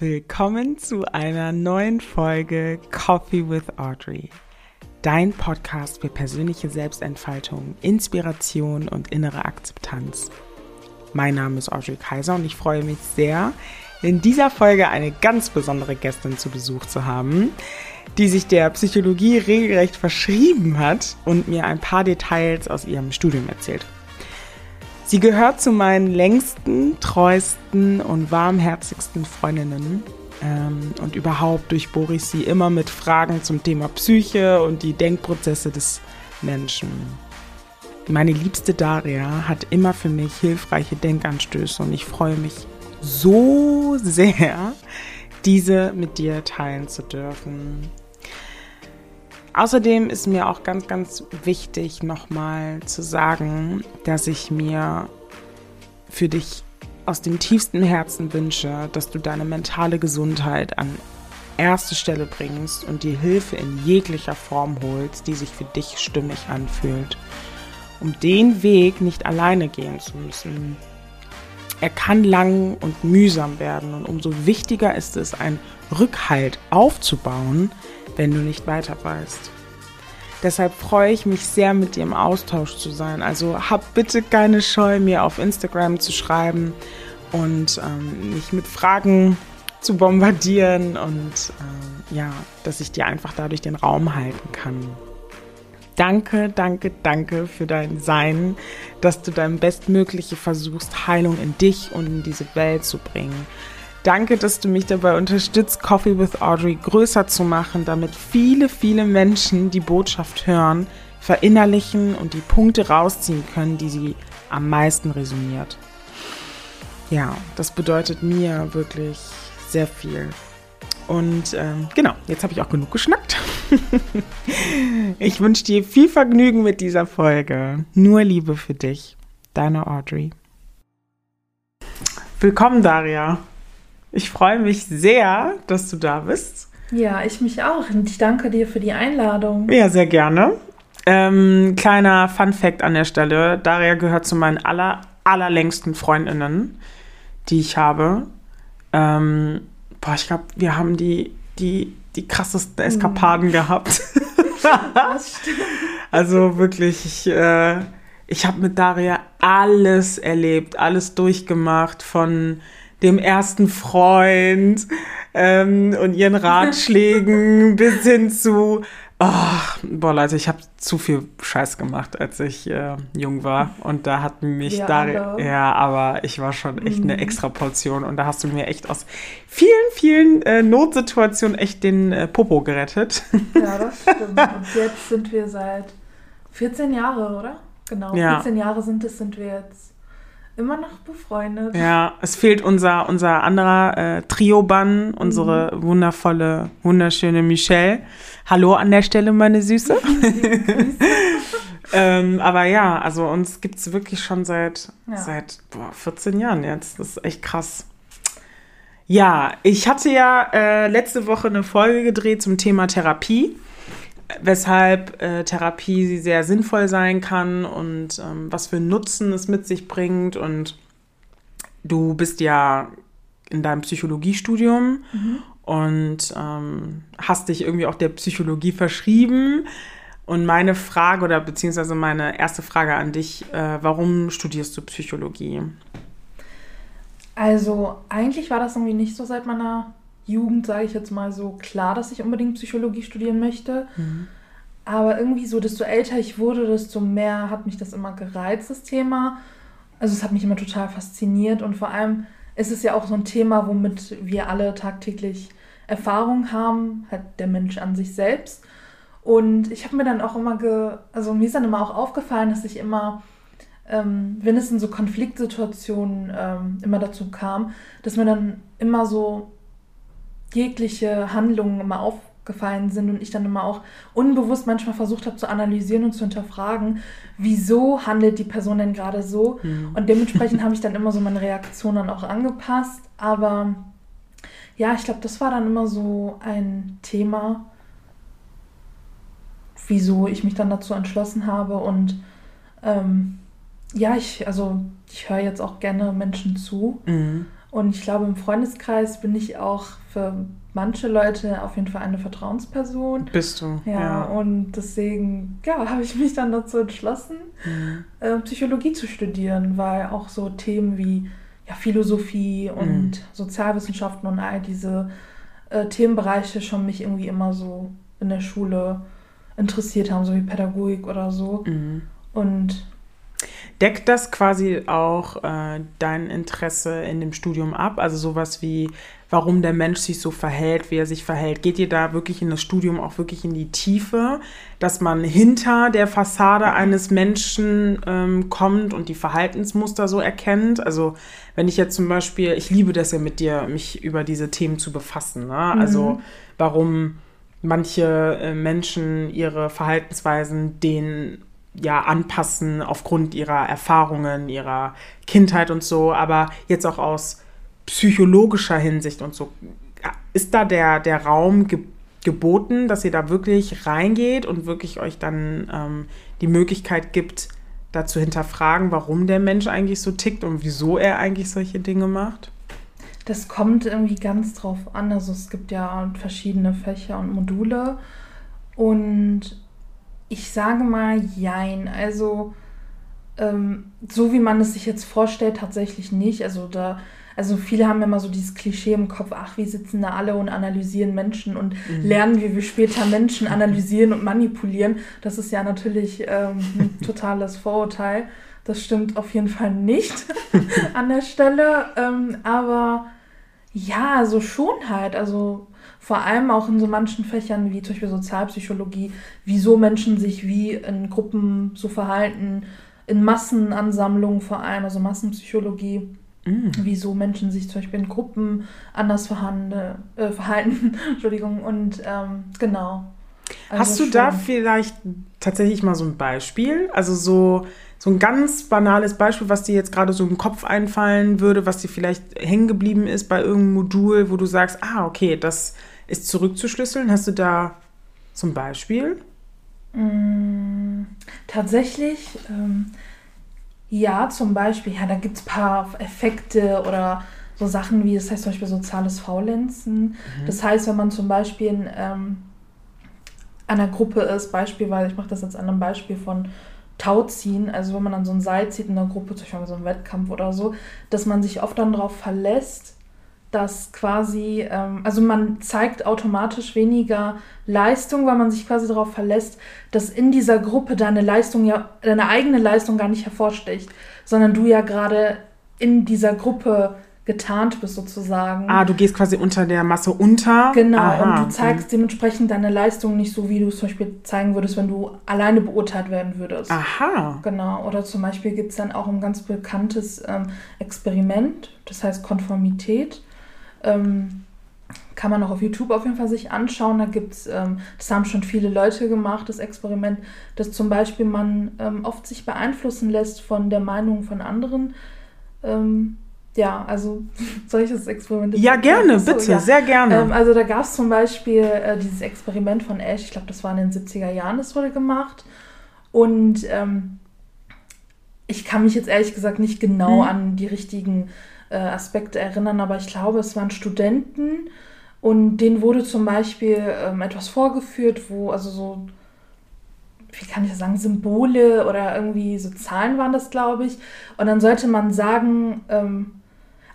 Willkommen zu einer neuen Folge Coffee with Audrey. Dein Podcast für persönliche Selbstentfaltung, Inspiration und innere Akzeptanz. Mein Name ist Audrey Kaiser und ich freue mich sehr, in dieser Folge eine ganz besondere Gästin zu Besuch zu haben, die sich der Psychologie regelrecht verschrieben hat und mir ein paar Details aus ihrem Studium erzählt. Sie gehört zu meinen längsten, treuesten und warmherzigsten Freundinnen. Ähm, und überhaupt durchbohre ich sie immer mit Fragen zum Thema Psyche und die Denkprozesse des Menschen. Meine liebste Daria hat immer für mich hilfreiche Denkanstöße und ich freue mich so sehr, diese mit dir teilen zu dürfen. Außerdem ist mir auch ganz, ganz wichtig nochmal zu sagen, dass ich mir für dich aus dem tiefsten Herzen wünsche, dass du deine mentale Gesundheit an erste Stelle bringst und die Hilfe in jeglicher Form holst, die sich für dich stimmig anfühlt, um den Weg nicht alleine gehen zu müssen. Er kann lang und mühsam werden und umso wichtiger ist es, einen Rückhalt aufzubauen, wenn du nicht weiter weißt. Deshalb freue ich mich sehr, mit dir im Austausch zu sein. Also hab bitte keine Scheu, mir auf Instagram zu schreiben und ähm, mich mit Fragen zu bombardieren und äh, ja, dass ich dir einfach dadurch den Raum halten kann. Danke, danke, danke für dein Sein, dass du dein Bestmögliche versuchst, Heilung in dich und in diese Welt zu bringen. Danke, dass du mich dabei unterstützt, Coffee with Audrey größer zu machen, damit viele, viele Menschen die Botschaft hören, verinnerlichen und die Punkte rausziehen können, die sie am meisten resoniert. Ja, das bedeutet mir wirklich sehr viel. Und ähm, genau, jetzt habe ich auch genug geschnackt. ich wünsche dir viel Vergnügen mit dieser Folge. Nur Liebe für dich. Deine Audrey. Willkommen, Daria. Ich freue mich sehr, dass du da bist. Ja, ich mich auch. Und ich danke dir für die Einladung. Ja, sehr gerne. Ähm, kleiner Fun Fact an der Stelle: Daria gehört zu meinen aller, allerlängsten Freundinnen, die ich habe. Ähm, boah, ich glaube, wir haben die, die, die krassesten Eskapaden mhm. gehabt. das stimmt. Also wirklich, ich, äh, ich habe mit Daria alles erlebt, alles durchgemacht von dem ersten Freund ähm, und ihren Ratschlägen bis hin zu, oh, boah Leute, ich habe zu viel Scheiß gemacht, als ich äh, jung war und da hat mich ja, da, ja, aber ich war schon echt mhm. eine extra Portion und da hast du mir echt aus vielen, vielen äh, Notsituationen echt den äh, Popo gerettet. Ja, das stimmt. Und jetzt sind wir seit 14 Jahren, oder? Genau, ja. 14 Jahre sind es, sind wir jetzt immer noch befreundet. Ja, es fehlt unser, unser anderer äh, Trio-Bann, unsere mhm. wundervolle, wunderschöne Michelle. Hallo an der Stelle, meine Süße. ähm, aber ja, also uns gibt es wirklich schon seit, ja. seit boah, 14 Jahren jetzt. Das ist echt krass. Ja, ich hatte ja äh, letzte Woche eine Folge gedreht zum Thema Therapie weshalb äh, Therapie sehr sinnvoll sein kann und ähm, was für Nutzen es mit sich bringt. Und du bist ja in deinem Psychologiestudium mhm. und ähm, hast dich irgendwie auch der Psychologie verschrieben. Und meine Frage oder beziehungsweise meine erste Frage an dich, äh, warum studierst du Psychologie? Also eigentlich war das irgendwie nicht so seit meiner Jugend, sage ich jetzt mal so, klar, dass ich unbedingt Psychologie studieren möchte. Mhm. Aber irgendwie so, desto älter ich wurde, desto mehr hat mich das immer gereizt, das Thema. Also es hat mich immer total fasziniert und vor allem ist es ja auch so ein Thema, womit wir alle tagtäglich Erfahrung haben, halt der Mensch an sich selbst. Und ich habe mir dann auch immer, ge also mir ist dann immer auch aufgefallen, dass ich immer, ähm, wenn es in so Konfliktsituationen ähm, immer dazu kam, dass mir dann immer so jegliche Handlungen immer aufgefallen sind und ich dann immer auch unbewusst manchmal versucht habe zu analysieren und zu hinterfragen, wieso handelt die Person denn gerade so? Mhm. Und dementsprechend habe ich dann immer so meine Reaktion dann auch angepasst. Aber ja, ich glaube, das war dann immer so ein Thema, wieso ich mich dann dazu entschlossen habe. Und ähm, ja, ich, also ich höre jetzt auch gerne Menschen zu. Mhm. Und ich glaube, im Freundeskreis bin ich auch für manche Leute auf jeden Fall eine Vertrauensperson. Bist du. Ja, ja. und deswegen ja, habe ich mich dann dazu entschlossen, mhm. äh, Psychologie zu studieren, weil auch so Themen wie ja, Philosophie und mhm. Sozialwissenschaften und all diese äh, Themenbereiche schon mich irgendwie immer so in der Schule interessiert haben, so wie Pädagogik oder so. Mhm. Und Deckt das quasi auch äh, dein Interesse in dem Studium ab? Also sowas wie, warum der Mensch sich so verhält, wie er sich verhält. Geht ihr da wirklich in das Studium auch wirklich in die Tiefe, dass man hinter der Fassade eines Menschen ähm, kommt und die Verhaltensmuster so erkennt? Also wenn ich jetzt zum Beispiel, ich liebe das ja mit dir, mich über diese Themen zu befassen. Ne? Also mhm. warum manche äh, Menschen ihre Verhaltensweisen den ja anpassen aufgrund ihrer Erfahrungen, ihrer Kindheit und so, aber jetzt auch aus psychologischer Hinsicht und so. Ist da der, der Raum ge geboten, dass ihr da wirklich reingeht und wirklich euch dann ähm, die Möglichkeit gibt, da zu hinterfragen, warum der Mensch eigentlich so tickt und wieso er eigentlich solche Dinge macht? Das kommt irgendwie ganz drauf an. Also es gibt ja verschiedene Fächer und Module. Und ich sage mal Jein. Also ähm, so wie man es sich jetzt vorstellt, tatsächlich nicht. Also da, also viele haben immer so dieses Klischee im Kopf, ach, wir sitzen da alle und analysieren Menschen und mhm. lernen, wie wir später Menschen analysieren und manipulieren. Das ist ja natürlich ähm, ein totales Vorurteil. Das stimmt auf jeden Fall nicht an der Stelle. Ähm, aber ja, so schon halt. Also vor allem auch in so manchen Fächern wie zum Beispiel Sozialpsychologie, wieso Menschen sich wie in Gruppen so verhalten, in Massenansammlungen vor allem, also Massenpsychologie, mm. wieso Menschen sich zum Beispiel in Gruppen anders verhande, äh, verhalten. Entschuldigung, und ähm, genau. Also Hast du schon. da vielleicht tatsächlich mal so ein Beispiel? Also so, so ein ganz banales Beispiel, was dir jetzt gerade so im Kopf einfallen würde, was dir vielleicht hängen geblieben ist bei irgendeinem Modul, wo du sagst, ah, okay, das ist zurückzuschlüsseln. Hast du da zum Beispiel? Mm, tatsächlich, ähm, ja, zum Beispiel, ja, da gibt es ein paar Effekte oder so Sachen wie, das heißt zum Beispiel soziales Faulenzen. Mhm. Das heißt, wenn man zum Beispiel in ähm, einer Gruppe ist, beispielsweise, ich mache das jetzt an einem Beispiel von Tauziehen, also wenn man dann so ein Seil zieht in einer Gruppe, zum Beispiel so einem Wettkampf oder so, dass man sich oft dann darauf verlässt, dass quasi, ähm, also man zeigt automatisch weniger Leistung, weil man sich quasi darauf verlässt, dass in dieser Gruppe deine Leistung ja, deine eigene Leistung gar nicht hervorsticht, sondern du ja gerade in dieser Gruppe getarnt bist sozusagen. Ah, du gehst quasi unter der Masse unter. Genau, Aha, und du zeigst okay. dementsprechend deine Leistung nicht so, wie du es zum Beispiel zeigen würdest, wenn du alleine beurteilt werden würdest. Aha. Genau, oder zum Beispiel gibt es dann auch ein ganz bekanntes ähm, Experiment, das heißt Konformität. Ähm, kann man auch auf YouTube auf jeden Fall sich anschauen. Da gibt es, ähm, das haben schon viele Leute gemacht, das Experiment, dass zum Beispiel man ähm, oft sich beeinflussen lässt von der Meinung von anderen. Ja, also solches Experiment. Ja, gerne, so, bitte, ja. sehr gerne. Ähm, also da gab es zum Beispiel äh, dieses Experiment von Ash, ich glaube, das war in den 70er Jahren, das wurde gemacht. Und ähm, ich kann mich jetzt ehrlich gesagt nicht genau hm. an die richtigen äh, Aspekte erinnern, aber ich glaube, es waren Studenten und denen wurde zum Beispiel ähm, etwas vorgeführt, wo, also so, wie kann ich das sagen, Symbole oder irgendwie so Zahlen waren das, glaube ich. Und dann sollte man sagen, ähm,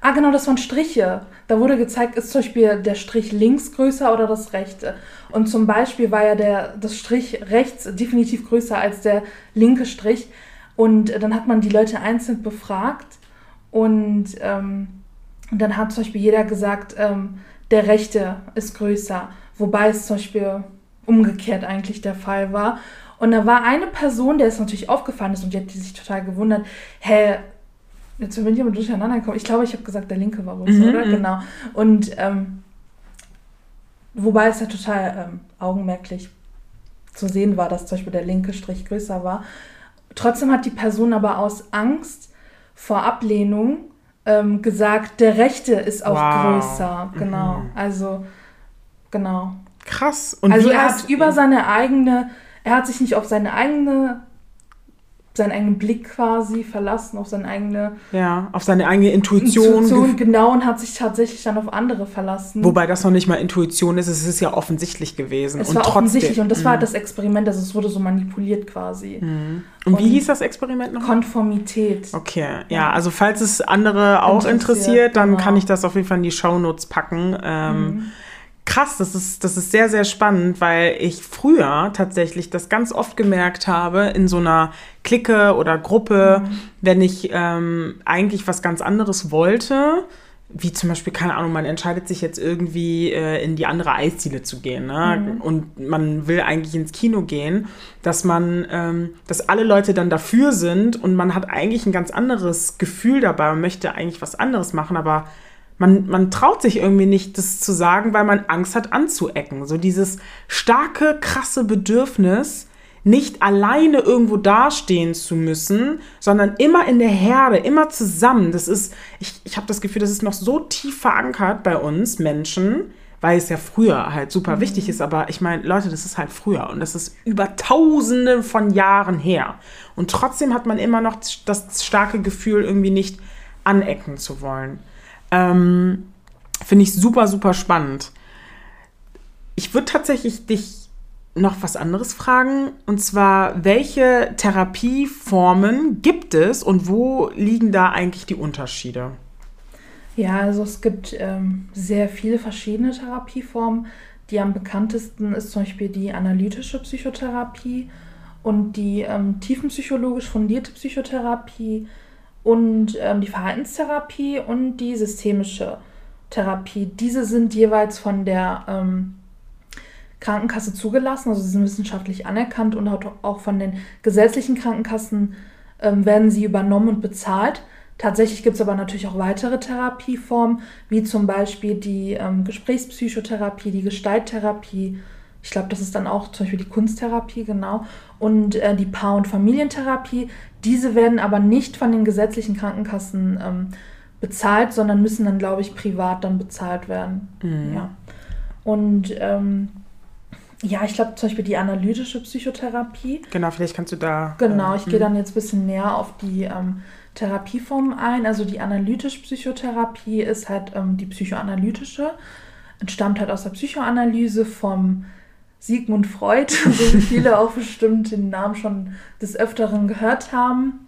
ah genau, das waren Striche. Da wurde gezeigt, ist zum Beispiel der Strich links größer oder das rechte. Und zum Beispiel war ja der, das Strich rechts definitiv größer als der linke Strich. Und dann hat man die Leute einzeln befragt und ähm, dann hat zum Beispiel jeder gesagt, ähm, der Rechte ist größer, wobei es zum Beispiel umgekehrt eigentlich der Fall war. Und da war eine Person, der es natürlich aufgefallen ist und die hat sich total gewundert, hä, jetzt bin ich aber durcheinander gekommen. Ich glaube, ich habe gesagt, der linke war wohl so, mhm. oder? Mhm. Genau. Und ähm, wobei es ja total ähm, augenmerklich zu sehen war, dass zum Beispiel der linke Strich größer war. Trotzdem hat die Person aber aus Angst vor Ablehnung ähm, gesagt, der Rechte ist auch wow. größer. Genau. Mhm. Also, genau. Krass. Und also er hat über seine eigene, er hat sich nicht auf seine eigene seinen eigenen Blick quasi verlassen, auf seine eigene ja, auf seine eigene Intuition. Intuition genau und hat sich tatsächlich dann auf andere verlassen. Wobei das noch nicht mal Intuition ist, es ist ja offensichtlich gewesen. Es und war trotzdem, offensichtlich und das war halt das Experiment, also es wurde so manipuliert quasi. Mhm. Und, wie hieß das Experiment noch? Konformität. Okay, ja, also falls es andere auch interessiert, interessiert dann genau. kann ich das auf jeden Fall in die Shownotes packen. Ähm, mhm krass, das ist, das ist sehr, sehr spannend, weil ich früher tatsächlich das ganz oft gemerkt habe in so einer Clique oder Gruppe, mhm. wenn ich ähm, eigentlich was ganz anderes wollte, wie zum Beispiel, keine Ahnung, man entscheidet sich jetzt irgendwie äh, in die andere Eisdiele zu gehen ne? Mhm. und man will eigentlich ins Kino gehen, dass man, ähm, dass alle Leute dann dafür sind und man hat eigentlich ein ganz anderes Gefühl dabei und möchte eigentlich was anderes machen, aber man, man traut sich irgendwie nicht, das zu sagen, weil man Angst hat anzuecken. So dieses starke, krasse Bedürfnis, nicht alleine irgendwo dastehen zu müssen, sondern immer in der Herde, immer zusammen. Das ist, ich, ich habe das Gefühl, das ist noch so tief verankert bei uns Menschen, weil es ja früher halt super mhm. wichtig ist. Aber ich meine, Leute, das ist halt früher und das ist über Tausende von Jahren her. Und trotzdem hat man immer noch das starke Gefühl, irgendwie nicht anecken zu wollen. Ähm, Finde ich super, super spannend. Ich würde tatsächlich dich noch was anderes fragen. Und zwar, welche Therapieformen gibt es und wo liegen da eigentlich die Unterschiede? Ja, also es gibt ähm, sehr viele verschiedene Therapieformen. Die am bekanntesten ist zum Beispiel die analytische Psychotherapie und die ähm, tiefenpsychologisch fundierte Psychotherapie und ähm, die Verhaltenstherapie und die systemische Therapie. Diese sind jeweils von der ähm, Krankenkasse zugelassen, also sie sind wissenschaftlich anerkannt und auch von den gesetzlichen Krankenkassen ähm, werden sie übernommen und bezahlt. Tatsächlich gibt es aber natürlich auch weitere Therapieformen, wie zum Beispiel die ähm, Gesprächspsychotherapie, die Gestalttherapie. Ich glaube, das ist dann auch zum Beispiel die Kunsttherapie, genau. Und äh, die Paar- und Familientherapie. Diese werden aber nicht von den gesetzlichen Krankenkassen ähm, bezahlt, sondern müssen dann, glaube ich, privat dann bezahlt werden. Mhm. Ja. Und ähm, ja, ich glaube zum Beispiel die analytische Psychotherapie. Genau, vielleicht kannst du da. Genau, ich gehe dann jetzt ein bisschen näher auf die ähm, Therapieformen ein. Also die analytische Psychotherapie ist halt ähm, die psychoanalytische, entstammt halt aus der Psychoanalyse vom Sigmund Freud, so wie viele auch bestimmt den Namen schon des Öfteren gehört haben.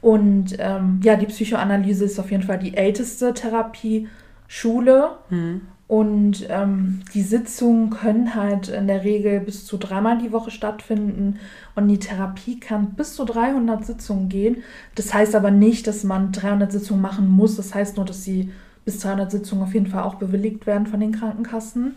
Und ähm, ja, die Psychoanalyse ist auf jeden Fall die älteste Therapieschule. Mhm. Und ähm, die Sitzungen können halt in der Regel bis zu dreimal die Woche stattfinden. Und die Therapie kann bis zu 300 Sitzungen gehen. Das heißt aber nicht, dass man 300 Sitzungen machen muss. Das heißt nur, dass sie bis 300 Sitzungen auf jeden Fall auch bewilligt werden von den Krankenkassen.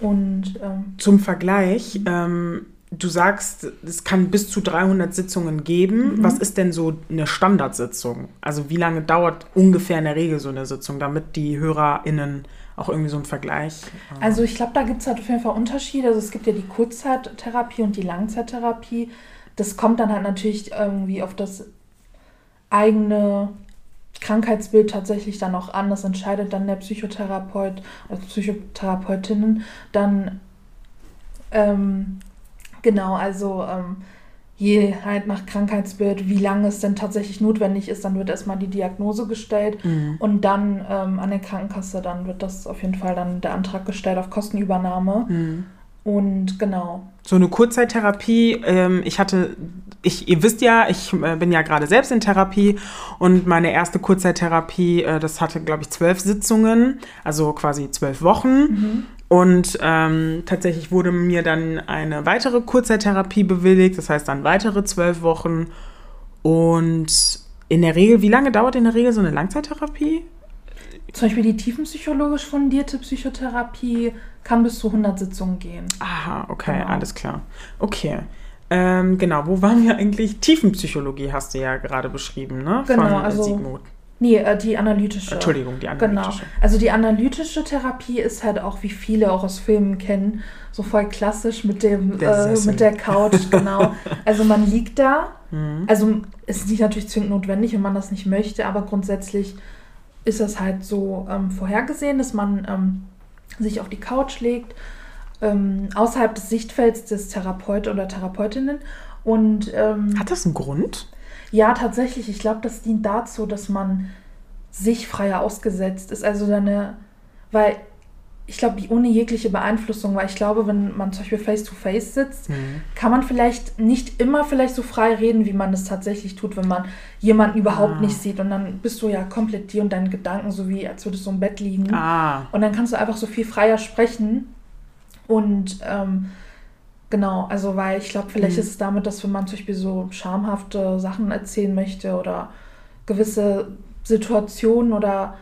Und ähm, zum Vergleich, ähm, du sagst, es kann bis zu 300 Sitzungen geben. Mhm. Was ist denn so eine Standardsitzung? Also wie lange dauert ungefähr in der Regel so eine Sitzung, damit die HörerInnen auch irgendwie so einen Vergleich. Äh, also ich glaube, da gibt es halt auf jeden Fall Unterschiede. Also es gibt ja die Kurzzeittherapie und die Langzeittherapie. Das kommt dann halt natürlich irgendwie auf das eigene Krankheitsbild tatsächlich dann auch an. Das entscheidet dann der Psychotherapeut oder Psychotherapeutinnen dann ähm, genau, also ähm, je halt nach Krankheitsbild, wie lange es denn tatsächlich notwendig ist, dann wird erstmal die Diagnose gestellt mhm. und dann ähm, an der Krankenkasse, dann wird das auf jeden Fall dann der Antrag gestellt auf Kostenübernahme. Mhm. Und genau. So eine Kurzzeittherapie, ähm, ich hatte ich, ihr wisst ja, ich äh, bin ja gerade selbst in Therapie und meine erste Kurzzeittherapie, äh, das hatte, glaube ich, zwölf Sitzungen, also quasi zwölf Wochen. Mhm. Und ähm, tatsächlich wurde mir dann eine weitere Kurzzeittherapie bewilligt, das heißt dann weitere zwölf Wochen. Und in der Regel, wie lange dauert in der Regel so eine Langzeittherapie? Zum Beispiel die tiefenpsychologisch fundierte Psychotherapie kann bis zu 100 Sitzungen gehen. Aha, okay, genau. alles klar. Okay. Ähm, genau, wo waren wir eigentlich? Tiefenpsychologie hast du ja gerade beschrieben, ne? Genau, Von also, Sigmund. Nee, äh, die analytische. Entschuldigung, die analytische. Genau. Also die analytische Therapie ist halt auch, wie viele auch aus Filmen kennen, so voll klassisch mit dem der äh, mit der Couch, genau. also man liegt da. Mhm. Also ist nicht natürlich zwingend notwendig, wenn man das nicht möchte, aber grundsätzlich ist das halt so ähm, vorhergesehen, dass man ähm, sich auf die Couch legt ähm, außerhalb des Sichtfelds des Therapeut oder Therapeutinnen Und ähm, hat das einen Grund? Ja, tatsächlich. Ich glaube, das dient dazu, dass man sich freier ausgesetzt ist. Also deine, weil ich glaube, ohne jegliche Beeinflussung, weil ich glaube, wenn man zum Beispiel face-to-face sitzt, mhm. kann man vielleicht nicht immer vielleicht so frei reden, wie man es tatsächlich tut, wenn man jemanden überhaupt ah. nicht sieht. Und dann bist du ja komplett dir und deinen Gedanken, so wie als würdest du im Bett liegen. Ah. Und dann kannst du einfach so viel freier sprechen. Und ähm, genau, also weil ich glaube, vielleicht mhm. ist es damit, dass wenn man zum Beispiel so schamhafte Sachen erzählen möchte oder gewisse Situationen oder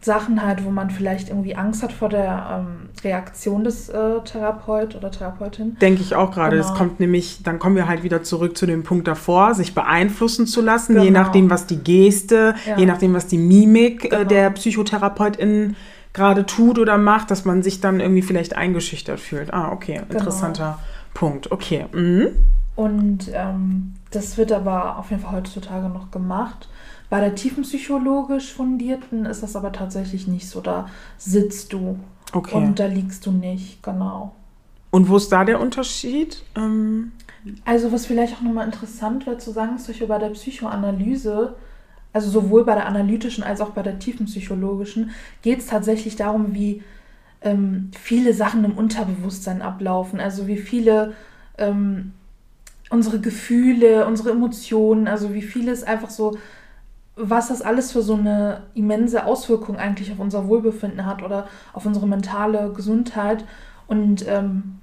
Sachen halt, wo man vielleicht irgendwie Angst hat vor der ähm, Reaktion des äh, Therapeut oder Therapeutin. Denke ich auch gerade. Genau. Es kommt nämlich, dann kommen wir halt wieder zurück zu dem Punkt davor, sich beeinflussen zu lassen, genau. je nachdem, was die Geste, ja. je nachdem, was die Mimik äh, genau. äh, der Psychotherapeutin gerade tut oder macht, dass man sich dann irgendwie vielleicht eingeschüchtert fühlt. Ah, okay, genau. interessanter Punkt. Okay. Mhm. Und ähm, das wird aber auf jeden Fall heutzutage noch gemacht. Bei der tiefenpsychologisch fundierten ist das aber tatsächlich nicht so. Da sitzt du okay. und da liegst du nicht, genau. Und wo ist da der Unterschied? Ähm also was vielleicht auch nochmal interessant wäre zu sagen, ist zum bei der Psychoanalyse, also sowohl bei der analytischen als auch bei der tiefenpsychologischen, geht es tatsächlich darum, wie ähm, viele Sachen im Unterbewusstsein ablaufen. Also wie viele ähm, unsere Gefühle, unsere Emotionen, also wie vieles einfach so was das alles für so eine immense Auswirkung eigentlich auf unser Wohlbefinden hat oder auf unsere mentale Gesundheit. Und ähm,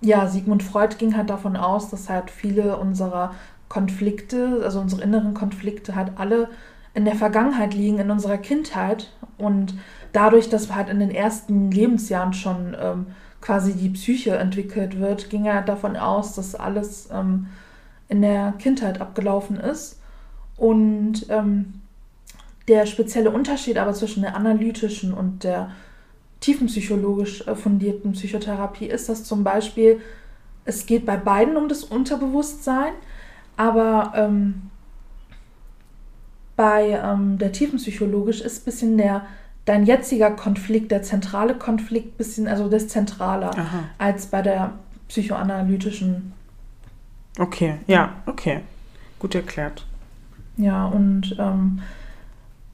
ja, Sigmund Freud ging halt davon aus, dass halt viele unserer Konflikte, also unsere inneren Konflikte halt alle in der Vergangenheit liegen, in unserer Kindheit. Und dadurch, dass halt in den ersten Lebensjahren schon ähm, quasi die Psyche entwickelt wird, ging er davon aus, dass alles ähm, in der Kindheit abgelaufen ist. Und ähm, der spezielle Unterschied aber zwischen der analytischen und der tiefenpsychologisch äh, fundierten Psychotherapie ist, dass zum Beispiel es geht bei beiden um das Unterbewusstsein, aber ähm, bei ähm, der tiefenpsychologisch ist ein bisschen der dein jetziger Konflikt, der zentrale Konflikt, bisschen, also das zentraler Aha. als bei der psychoanalytischen. Okay, ja, okay. Gut erklärt. Ja, und ähm,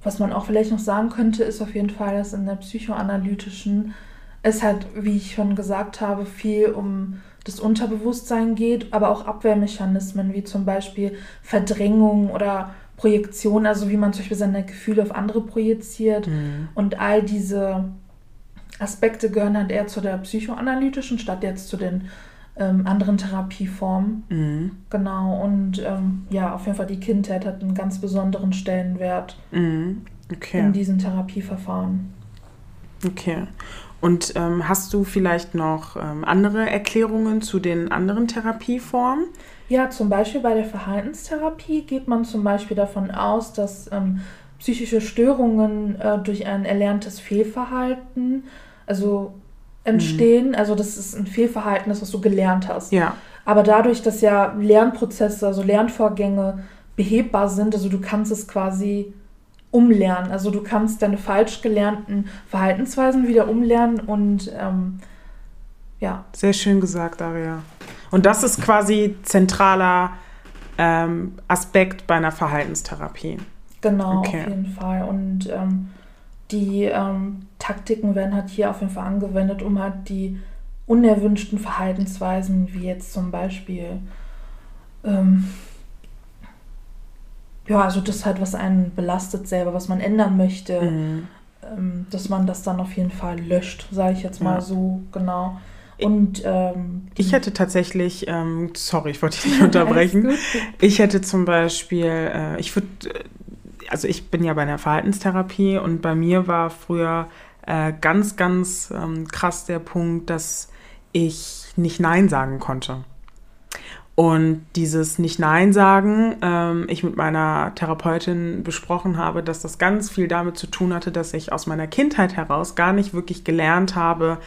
was man auch vielleicht noch sagen könnte, ist auf jeden Fall, dass in der psychoanalytischen es halt, wie ich schon gesagt habe, viel um das Unterbewusstsein geht, aber auch Abwehrmechanismen wie zum Beispiel Verdrängung oder Projektion, also wie man zum Beispiel seine Gefühle auf andere projiziert. Mhm. Und all diese Aspekte gehören halt eher zu der psychoanalytischen, statt jetzt zu den ähm, anderen Therapieformen. Mhm. Genau, und ähm, ja, auf jeden Fall die Kindheit hat einen ganz besonderen Stellenwert mhm. okay. in diesen Therapieverfahren. Okay. Und ähm, hast du vielleicht noch ähm, andere Erklärungen zu den anderen Therapieformen? Ja, zum Beispiel bei der Verhaltenstherapie geht man zum Beispiel davon aus, dass ähm, psychische Störungen äh, durch ein erlerntes Fehlverhalten, also entstehen. Mhm. Also das ist ein Fehlverhalten, das was du gelernt hast. Ja. Aber dadurch, dass ja Lernprozesse, also Lernvorgänge behebbar sind, also du kannst es quasi umlernen. Also du kannst deine falsch gelernten Verhaltensweisen wieder umlernen und ähm, ja. Sehr schön gesagt, Aria. Und das ist quasi zentraler ähm, Aspekt bei einer Verhaltenstherapie. Genau, okay. auf jeden Fall. Und ähm, die ähm, Taktiken werden halt hier auf jeden Fall angewendet, um halt die unerwünschten Verhaltensweisen, wie jetzt zum Beispiel, ähm, ja, also das halt, was einen belastet selber, was man ändern möchte, mhm. ähm, dass man das dann auf jeden Fall löscht, sage ich jetzt mal ja. so genau. Und ähm, ich hätte tatsächlich, ähm, sorry, ich wollte dich nicht unterbrechen. ich hätte zum Beispiel, äh, ich würde also ich bin ja bei der Verhaltenstherapie und bei mir war früher äh, ganz, ganz ähm, krass der Punkt, dass ich nicht Nein sagen konnte. Und dieses Nicht-Nein sagen, ähm, ich mit meiner Therapeutin besprochen habe, dass das ganz viel damit zu tun hatte, dass ich aus meiner Kindheit heraus gar nicht wirklich gelernt habe,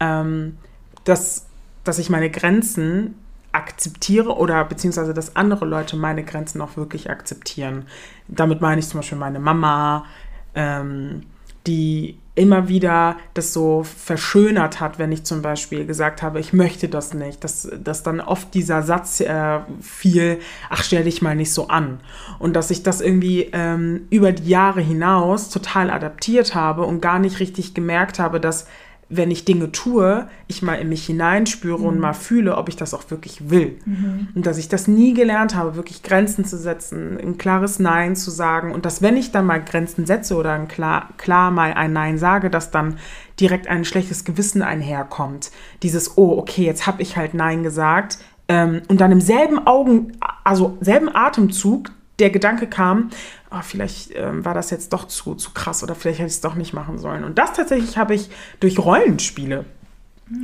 ähm, dass, dass ich meine Grenzen akzeptiere oder beziehungsweise dass andere Leute meine Grenzen auch wirklich akzeptieren. Damit meine ich zum Beispiel meine Mama, ähm, die immer wieder das so verschönert hat, wenn ich zum Beispiel gesagt habe, ich möchte das nicht, dass, dass dann oft dieser Satz äh, fiel, ach stell dich mal nicht so an. Und dass ich das irgendwie ähm, über die Jahre hinaus total adaptiert habe und gar nicht richtig gemerkt habe, dass wenn ich Dinge tue, ich mal in mich hineinspüre mhm. und mal fühle, ob ich das auch wirklich will. Mhm. Und dass ich das nie gelernt habe, wirklich Grenzen zu setzen, ein klares Nein zu sagen und dass wenn ich dann mal Grenzen setze oder ein klar, klar mal ein Nein sage, dass dann direkt ein schlechtes Gewissen einherkommt. Dieses, oh, okay, jetzt habe ich halt Nein gesagt. Ähm, und dann im selben Augen, also selben Atemzug der Gedanke kam, oh, vielleicht ähm, war das jetzt doch zu, zu krass oder vielleicht hätte ich es doch nicht machen sollen. Und das tatsächlich habe ich durch Rollenspiele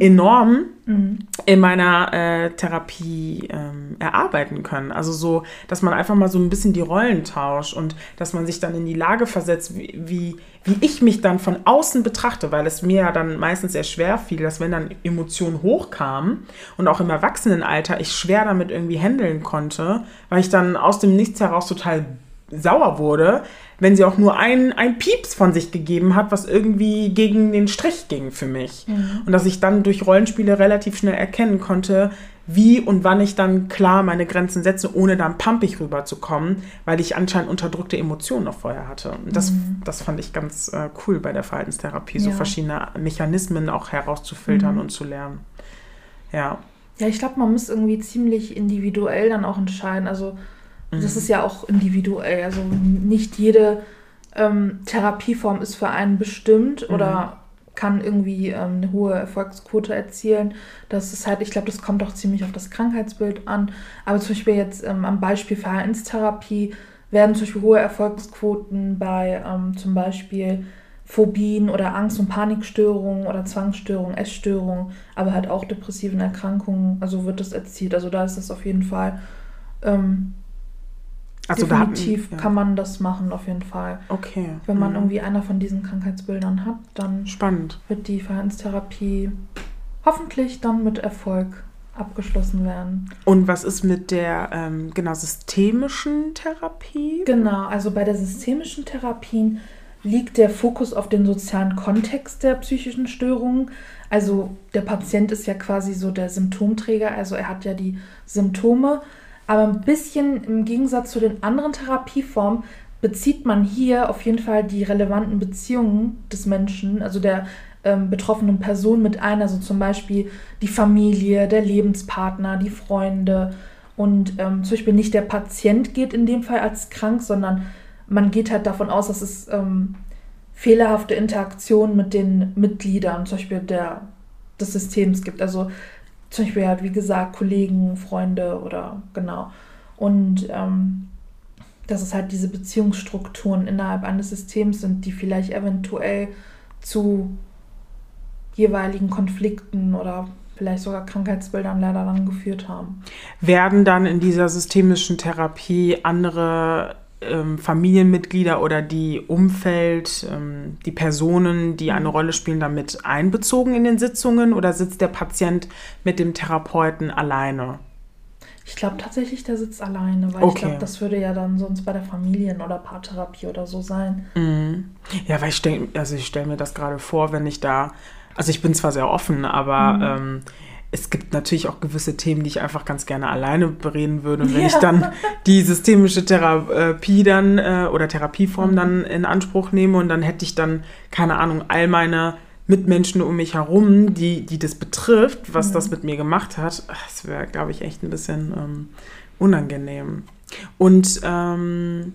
enorm mhm. in meiner äh, Therapie ähm, erarbeiten können. Also so, dass man einfach mal so ein bisschen die Rollen tauscht und dass man sich dann in die Lage versetzt, wie, wie, wie ich mich dann von außen betrachte, weil es mir ja dann meistens sehr schwer fiel, dass wenn dann Emotionen hochkamen und auch im Erwachsenenalter ich schwer damit irgendwie handeln konnte, weil ich dann aus dem Nichts heraus total sauer wurde, wenn sie auch nur ein, ein Pieps von sich gegeben hat, was irgendwie gegen den Strich ging für mich. Mhm. Und dass ich dann durch Rollenspiele relativ schnell erkennen konnte, wie und wann ich dann klar meine Grenzen setze, ohne dann pumpig rüberzukommen, weil ich anscheinend unterdrückte Emotionen noch vorher hatte. Und das, mhm. das fand ich ganz äh, cool bei der Verhaltenstherapie, so ja. verschiedene Mechanismen auch herauszufiltern mhm. und zu lernen. Ja. Ja, ich glaube, man muss irgendwie ziemlich individuell dann auch entscheiden. Also Mhm. Das ist ja auch individuell. Also nicht jede ähm, Therapieform ist für einen bestimmt mhm. oder kann irgendwie ähm, eine hohe Erfolgsquote erzielen. Das ist halt, ich glaube, das kommt auch ziemlich auf das Krankheitsbild an. Aber zum Beispiel jetzt ähm, am Beispiel Verhaltenstherapie werden zum Beispiel hohe Erfolgsquoten bei ähm, zum Beispiel Phobien oder Angst- und Panikstörungen oder Zwangsstörungen, Essstörungen, aber halt auch depressiven Erkrankungen. Also wird das erzielt. Also da ist es auf jeden Fall ähm, also Definitiv hatten, kann man das machen, auf jeden Fall. Okay. Wenn man mhm. irgendwie einer von diesen Krankheitsbildern hat, dann Spannend. wird die Verhaltenstherapie hoffentlich dann mit Erfolg abgeschlossen werden. Und was ist mit der ähm, genau systemischen Therapie? Genau, also bei der systemischen Therapie liegt der Fokus auf den sozialen Kontext der psychischen Störungen. Also der Patient ist ja quasi so der Symptomträger, also er hat ja die Symptome aber ein bisschen im Gegensatz zu den anderen Therapieformen bezieht man hier auf jeden Fall die relevanten Beziehungen des Menschen, also der ähm, betroffenen Person mit ein, also zum Beispiel die Familie, der Lebenspartner, die Freunde. Und ähm, zum Beispiel nicht der Patient geht in dem Fall als krank, sondern man geht halt davon aus, dass es ähm, fehlerhafte Interaktionen mit den Mitgliedern, zum Beispiel der, des Systems gibt. Also zum Beispiel halt, wie gesagt, Kollegen, Freunde oder genau. Und ähm, dass es halt diese Beziehungsstrukturen innerhalb eines Systems sind, die vielleicht eventuell zu jeweiligen Konflikten oder vielleicht sogar Krankheitsbildern leider dann geführt haben. Werden dann in dieser systemischen Therapie andere ähm, Familienmitglieder oder die Umfeld, ähm, die Personen, die eine Rolle spielen, damit einbezogen in den Sitzungen oder sitzt der Patient mit dem Therapeuten alleine? Ich glaube tatsächlich, der sitzt alleine, weil okay. ich glaube, das würde ja dann sonst bei der Familien- oder Paartherapie oder so sein. Mhm. Ja, weil ich stelle also ich stell mir das gerade vor, wenn ich da, also ich bin zwar sehr offen, aber mhm. ähm, es gibt natürlich auch gewisse Themen, die ich einfach ganz gerne alleine bereden würde. Und wenn ja. ich dann die systemische Therapie dann äh, oder Therapieform mhm. dann in Anspruch nehme und dann hätte ich dann, keine Ahnung, all meine Mitmenschen um mich herum, die, die das betrifft, was mhm. das mit mir gemacht hat, das wäre, glaube ich, echt ein bisschen ähm, unangenehm. Und ähm,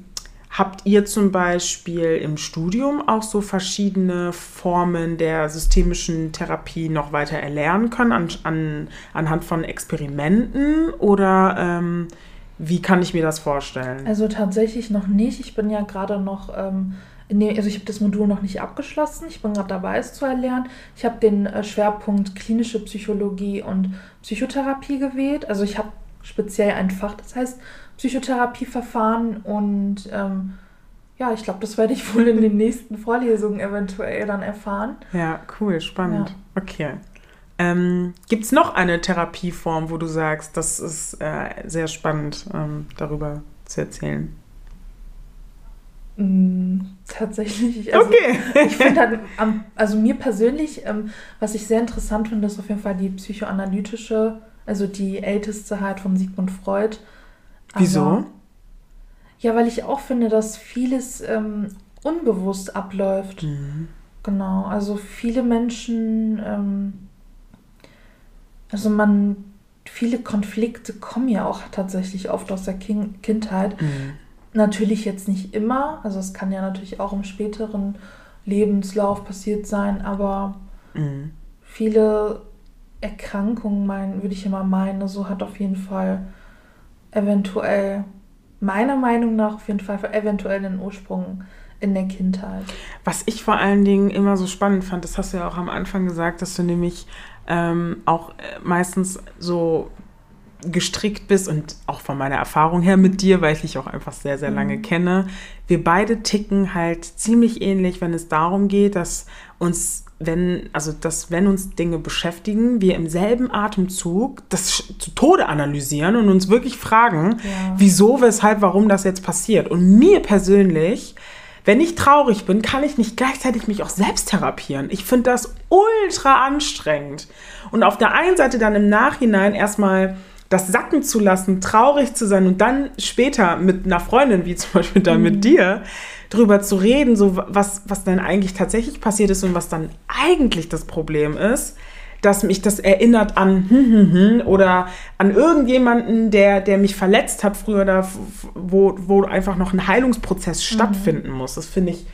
Habt ihr zum Beispiel im Studium auch so verschiedene Formen der systemischen Therapie noch weiter erlernen können an, an, anhand von Experimenten oder ähm, wie kann ich mir das vorstellen? Also tatsächlich noch nicht. Ich bin ja gerade noch, ähm, dem, also ich habe das Modul noch nicht abgeschlossen. Ich bin gerade dabei, es zu erlernen. Ich habe den äh, Schwerpunkt klinische Psychologie und Psychotherapie gewählt. Also ich habe speziell ein Fach, das heißt Psychotherapieverfahren und ähm, ja, ich glaube, das werde ich wohl in den nächsten Vorlesungen eventuell dann erfahren. Ja, cool, spannend. Ja. Okay. Ähm, Gibt es noch eine Therapieform, wo du sagst, das ist äh, sehr spannend, ähm, darüber zu erzählen? Mm, tatsächlich. Also, okay. ich finde halt, also mir persönlich, ähm, was ich sehr interessant finde, ist auf jeden Fall die psychoanalytische, also die älteste halt von Sigmund Freud. Wieso? Aber, ja, weil ich auch finde, dass vieles ähm, unbewusst abläuft. Mhm. Genau, also viele Menschen, ähm, also man, viele Konflikte kommen ja auch tatsächlich oft aus der kind Kindheit. Mhm. Natürlich jetzt nicht immer, also es kann ja natürlich auch im späteren Lebenslauf passiert sein, aber mhm. viele Erkrankungen, mein, würde ich immer meinen, so hat auf jeden Fall eventuell, meiner Meinung nach, auf jeden Fall eventuell den Ursprung in der Kindheit. Was ich vor allen Dingen immer so spannend fand, das hast du ja auch am Anfang gesagt, dass du nämlich ähm, auch äh, meistens so gestrickt bist und auch von meiner Erfahrung her mit dir, weil ich dich auch einfach sehr, sehr lange mhm. kenne. Wir beide ticken halt ziemlich ähnlich, wenn es darum geht, dass uns, wenn, also dass wenn uns Dinge beschäftigen, wir im selben Atemzug das zu Tode analysieren und uns wirklich fragen, ja. wieso, weshalb, warum das jetzt passiert. Und mir persönlich wenn ich traurig bin, kann ich nicht gleichzeitig mich auch selbst therapieren. Ich finde das ultra anstrengend. Und auf der einen Seite dann im Nachhinein erstmal das sacken zu lassen, traurig zu sein und dann später mit einer Freundin, wie zum Beispiel da mhm. mit dir, drüber zu reden, so was, was dann eigentlich tatsächlich passiert ist und was dann eigentlich das Problem ist dass mich das erinnert an hm, hm, hm, oder an irgendjemanden, der, der mich verletzt hat früher, da, wo, wo einfach noch ein Heilungsprozess mhm. stattfinden muss. Das finde ich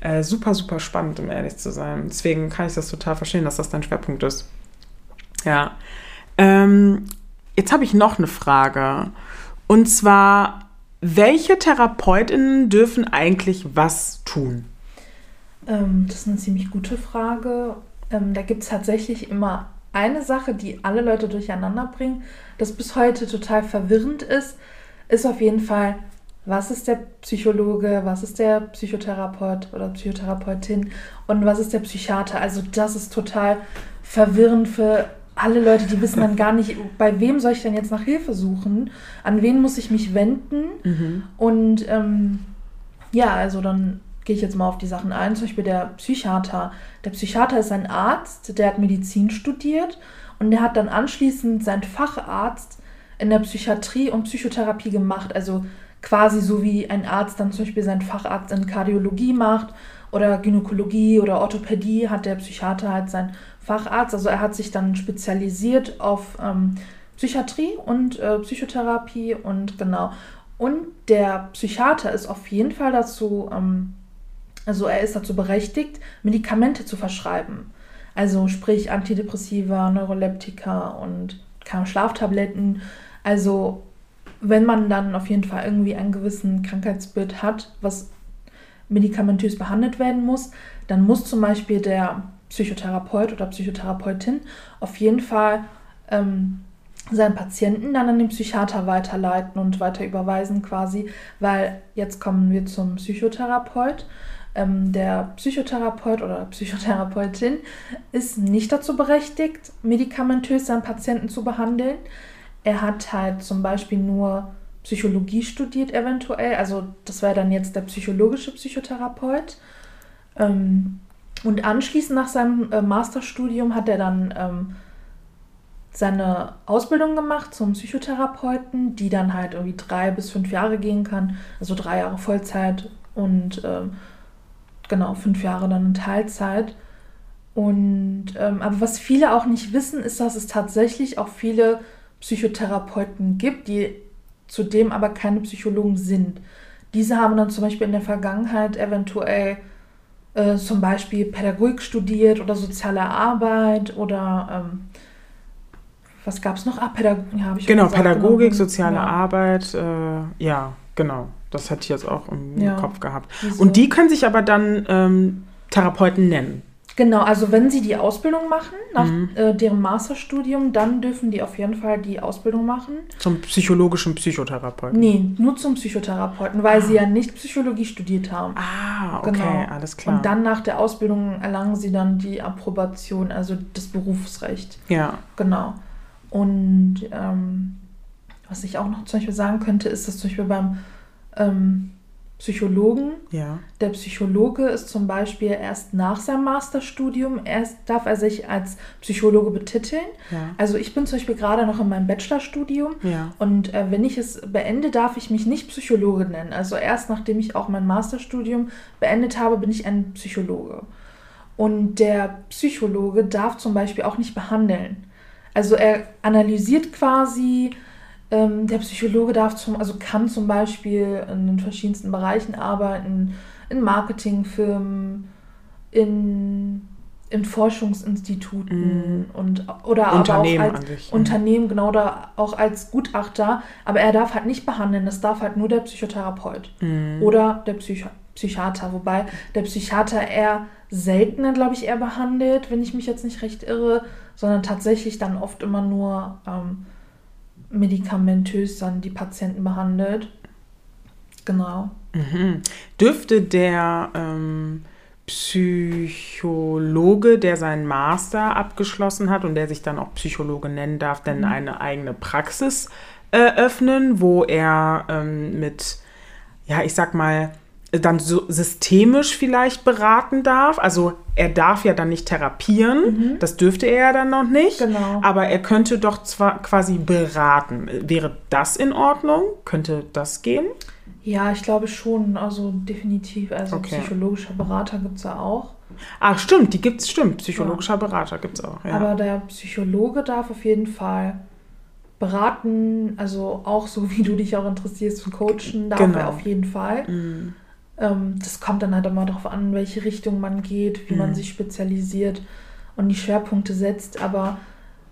äh, super, super spannend, um ehrlich zu sein. Deswegen kann ich das total verstehen, dass das dein Schwerpunkt ist. Ja. Ähm, jetzt habe ich noch eine Frage. Und zwar, welche Therapeutinnen dürfen eigentlich was tun? Ähm, das ist eine ziemlich gute Frage. Ähm, da gibt es tatsächlich immer eine Sache, die alle Leute durcheinander bringen, das bis heute total verwirrend ist, ist auf jeden Fall, was ist der Psychologe, was ist der Psychotherapeut oder Psychotherapeutin und was ist der Psychiater. Also das ist total verwirrend für alle Leute, die wissen dann gar nicht, bei wem soll ich denn jetzt nach Hilfe suchen, an wen muss ich mich wenden. Mhm. Und ähm, ja, also dann gehe ich jetzt mal auf die Sachen ein, zum Beispiel der Psychiater. Der Psychiater ist ein Arzt, der hat Medizin studiert und der hat dann anschließend seinen Facharzt in der Psychiatrie und Psychotherapie gemacht. Also quasi so wie ein Arzt dann zum Beispiel seinen Facharzt in Kardiologie macht oder Gynäkologie oder Orthopädie, hat der Psychiater halt seinen Facharzt. Also er hat sich dann spezialisiert auf ähm, Psychiatrie und äh, Psychotherapie und genau. Und der Psychiater ist auf jeden Fall dazu ähm, also er ist dazu berechtigt, Medikamente zu verschreiben. Also sprich Antidepressiva, Neuroleptika und Schlaftabletten. Also wenn man dann auf jeden Fall irgendwie einen gewissen Krankheitsbild hat, was medikamentös behandelt werden muss, dann muss zum Beispiel der Psychotherapeut oder Psychotherapeutin auf jeden Fall ähm, seinen Patienten dann an den Psychiater weiterleiten und weiter überweisen quasi, weil jetzt kommen wir zum Psychotherapeut. Ähm, der Psychotherapeut oder Psychotherapeutin ist nicht dazu berechtigt, medikamentös seinen Patienten zu behandeln. Er hat halt zum Beispiel nur Psychologie studiert eventuell, also das wäre dann jetzt der psychologische Psychotherapeut. Ähm, und anschließend nach seinem äh, Masterstudium hat er dann ähm, seine Ausbildung gemacht zum Psychotherapeuten, die dann halt irgendwie drei bis fünf Jahre gehen kann, also drei Jahre Vollzeit und ähm, genau, fünf Jahre dann in Teilzeit. Und ähm, aber was viele auch nicht wissen, ist, dass es tatsächlich auch viele Psychotherapeuten gibt, die zudem aber keine Psychologen sind. Diese haben dann zum Beispiel in der Vergangenheit eventuell äh, zum Beispiel Pädagogik studiert oder soziale Arbeit oder ähm, was gab es noch? Ah, Pädagogik ja, ich Genau, gesagt, Pädagogik, genau. soziale ja. Arbeit, äh, ja, genau. Das hatte ich jetzt auch im ja. Kopf gehabt. Wieso? Und die können sich aber dann ähm, Therapeuten nennen. Genau, also wenn sie die Ausbildung machen, nach mhm. äh, deren Masterstudium, dann dürfen die auf jeden Fall die Ausbildung machen. Zum psychologischen Psychotherapeuten? Nee, nur zum Psychotherapeuten, weil ah. sie ja nicht Psychologie studiert haben. Ah, okay, genau. alles klar. Und dann nach der Ausbildung erlangen sie dann die Approbation, also das Berufsrecht. Ja. Genau. Und ähm, was ich auch noch zum Beispiel sagen könnte, ist, dass zum Beispiel beim ähm, Psychologen. Ja. Der Psychologe ist zum Beispiel erst nach seinem Masterstudium, erst darf er sich als Psychologe betiteln. Ja. Also ich bin zum Beispiel gerade noch in meinem Bachelorstudium Ja. und äh, wenn ich es beende, darf ich mich nicht Psychologe nennen. Also erst nachdem ich auch mein Masterstudium beendet habe, bin ich ein Psychologe. Und der Psychologe darf zum Beispiel auch nicht behandeln. Also er analysiert quasi, ähm, der Psychologe darf zum, also kann zum Beispiel in den verschiedensten Bereichen arbeiten, in Marketingfirmen, in, in Forschungsinstituten und oder aber auch Unternehmen als sich. Unternehmen, genau, oder auch als Gutachter, aber er darf halt nicht behandeln, das darf halt nur der Psychotherapeut Mhm. oder der Psycho Psychiater, wobei der Psychiater eher seltener, glaube ich, eher behandelt, wenn ich mich jetzt nicht recht irre, sondern tatsächlich dann oft immer nur ähm, medikamentös dann die Patienten behandelt. Genau. Mhm. Dürfte der ähm, Psychologe, der seinen Master abgeschlossen hat und der sich dann auch Psychologe nennen darf, denn eine eigene Praxis eröffnen, wo er ähm, mit, ja, ich sag mal, dann so systemisch vielleicht beraten darf. Also er darf ja dann nicht therapieren, das dürfte er ja dann noch nicht. Mhm. Genau. Aber er könnte doch zwar quasi beraten. Wäre das in Ordnung? Könnte das gehen? Ja, ich glaube schon, also definitiv. Also Okay. psychologischer Berater gibt es ja auch. Ah, stimmt, die gibt's, stimmt. Psychologischer Berater gibt's auch. Ja. Aber der Psychologe darf auf jeden Fall beraten, also auch so wie du dich auch interessierst für Coachen, darf Genau. er auf jeden Fall. Mhm. Ähm, das kommt dann halt immer darauf an, in welche Richtung man geht, wie man sich spezialisiert und die Schwerpunkte setzt. Aber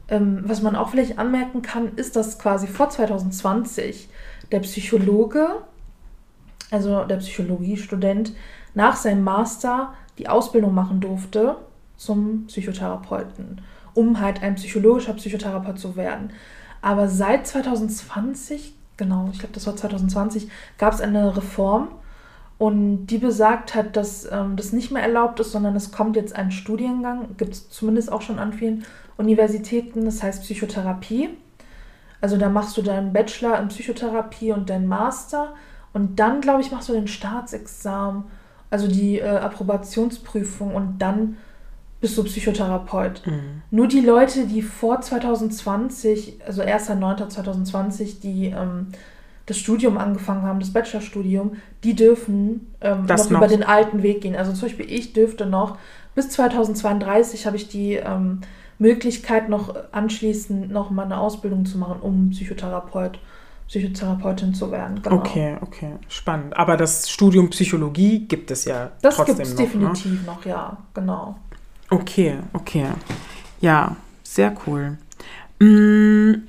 ähm, was man auch vielleicht anmerken kann, ist, dass quasi vor 2020 der Psychologe, also der Psychologiestudent, nach seinem Master die Ausbildung machen durfte zum Psychotherapeuten, um halt ein psychologischer Psychotherapeut zu werden. Aber seit 2020, genau, ich glaube, das war 2020, gab es eine Reform und die besagt hat, dass ähm, das nicht mehr erlaubt ist, sondern es kommt jetzt ein Studiengang, gibt es zumindest auch schon an vielen Universitäten, das heißt Psychotherapie. Also da machst du deinen Bachelor in Psychotherapie und deinen Master und dann, glaube ich, machst du den Staatsexamen, also die äh, Approbationsprüfung und dann bist du Psychotherapeut. Nur die Leute, die vor 2020, also 1.9.2020, die ähm, das Studium angefangen haben, das Bachelorstudium, die dürfen ähm, Das noch, noch. über den alten Weg gehen. Also zum Beispiel ich dürfte noch, bis 2032 habe ich die ähm, Möglichkeit, noch anschließend noch mal eine Ausbildung zu machen, um Psychotherapeut, Psychotherapeutin zu werden. Genau. Okay, okay, spannend. Aber das Studium Psychologie gibt es ja Das trotzdem gibt es noch. Ne? definitiv noch, ja, genau. Okay, okay. Ja, sehr cool. Mm,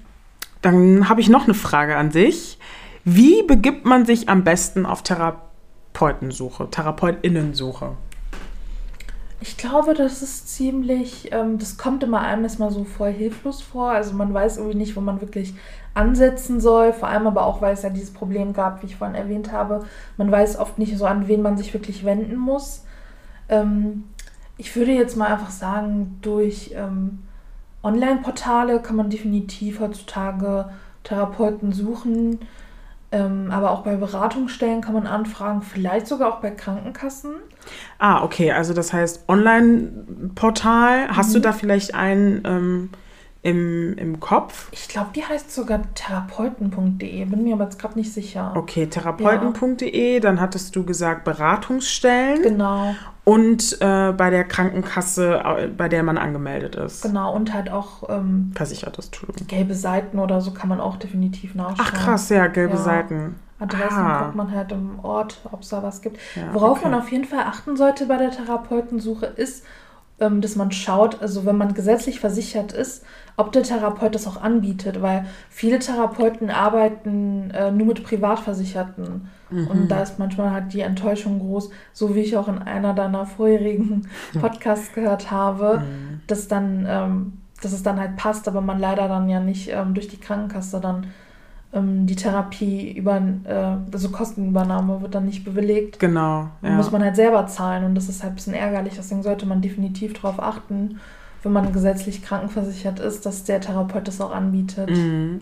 Dann habe ich noch eine Frage an dich. Wie begibt man sich am besten auf Therapeutensuche, Therapeutinnensuche? Ich glaube, das ist ziemlich, ähm, das kommt immer einem erstmal so voll hilflos vor. Also man weiß irgendwie nicht, wo man wirklich ansetzen soll. Vor allem aber auch, weil es ja dieses Problem gab, wie ich vorhin erwähnt habe. Man weiß oft nicht so, an wen man sich wirklich wenden muss. Ähm, ich würde jetzt mal einfach sagen, durch ähm, Online-Portale kann man definitiv heutzutage Therapeuten suchen. Ähm, aber auch bei Beratungsstellen kann man anfragen, vielleicht sogar auch bei Krankenkassen. Ah, okay, also das heißt Online-Portal. Hast Mhm. du da vielleicht einen ähm, im, im Kopf? Ich glaube, die heißt sogar therapeuten.de, bin mir aber jetzt gerade nicht sicher. Okay, therapeuten.de, dann hattest du gesagt Beratungsstellen Genau, und äh, bei der Krankenkasse, äh, bei der man angemeldet ist. genau. Und halt auch ähm, Versichert ist, Entschuldigung. gelbe Seiten oder so kann man auch definitiv nachschauen. Ach krass, ja, gelbe Ja. Seiten. Adressen Ah. guckt man halt im Ort, ob es da was gibt. Ja, Worauf okay. man auf jeden Fall achten sollte bei der Therapeutensuche ist, ähm, dass man schaut, also wenn man gesetzlich versichert ist, ob der Therapeut das auch anbietet, weil viele Therapeuten arbeiten äh, nur mit Privatversicherten. Mhm. Und da ist manchmal halt die Enttäuschung groß, so wie ich auch in einer deiner vorherigen Podcasts gehört habe, Mhm. dass dann, ähm, dass es dann halt passt, aber man leider dann ja nicht ähm, durch die Krankenkasse dann ähm, die Therapie über, äh, also Kostenübernahme wird dann nicht bewilligt. Genau. Ja. muss man halt selber zahlen und das ist halt ein bisschen ärgerlich. Deswegen sollte man definitiv darauf achten, wenn man gesetzlich krankenversichert ist, dass der Therapeut das auch anbietet. Mhm.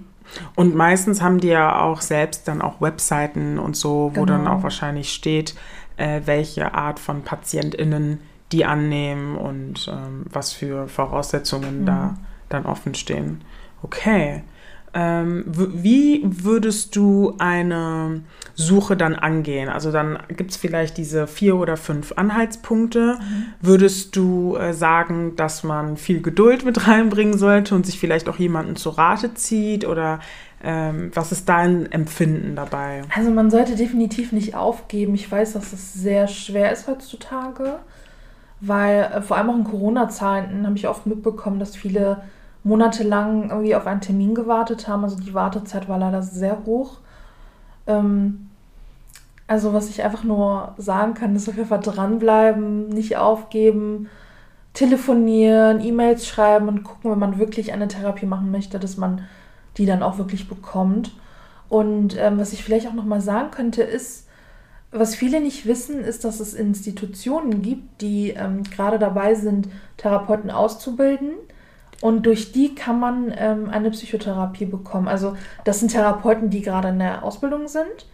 Und meistens haben die ja auch selbst dann auch Webseiten und so, wo Genau. dann auch wahrscheinlich steht, äh, welche Art von PatientInnen die annehmen und ähm, was für Voraussetzungen da Mhm. dann offen stehen. Okay. Ähm, wie würdest du eine Suche dann angehen? Also dann gibt es vielleicht diese vier oder fünf Anhaltspunkte. Würdest du äh, sagen, dass man viel Geduld mit reinbringen sollte und sich vielleicht auch jemanden zu Rate zieht? Oder ähm, was ist dein Empfinden dabei? Also man sollte definitiv nicht aufgeben. Ich weiß, dass es sehr schwer ist heutzutage, weil äh, vor allem auch in Corona-Zeiten habe ich oft mitbekommen, dass viele monatelang irgendwie auf einen Termin gewartet haben. Also die Wartezeit war leider sehr hoch. Ähm, also was ich einfach nur sagen kann, ist auf jeden Fall dranbleiben, nicht aufgeben, telefonieren, E-Mails schreiben und gucken, wenn man wirklich eine Therapie machen möchte, dass man die dann auch wirklich bekommt. Und ähm, was ich vielleicht auch nochmal sagen könnte, ist, was viele nicht wissen, ist, dass es Institutionen gibt, die ähm, gerade dabei sind, Therapeuten auszubilden. Und durch die kann man ähm, eine Psychotherapie bekommen. Also das sind Therapeuten, die gerade in der Ausbildung sind.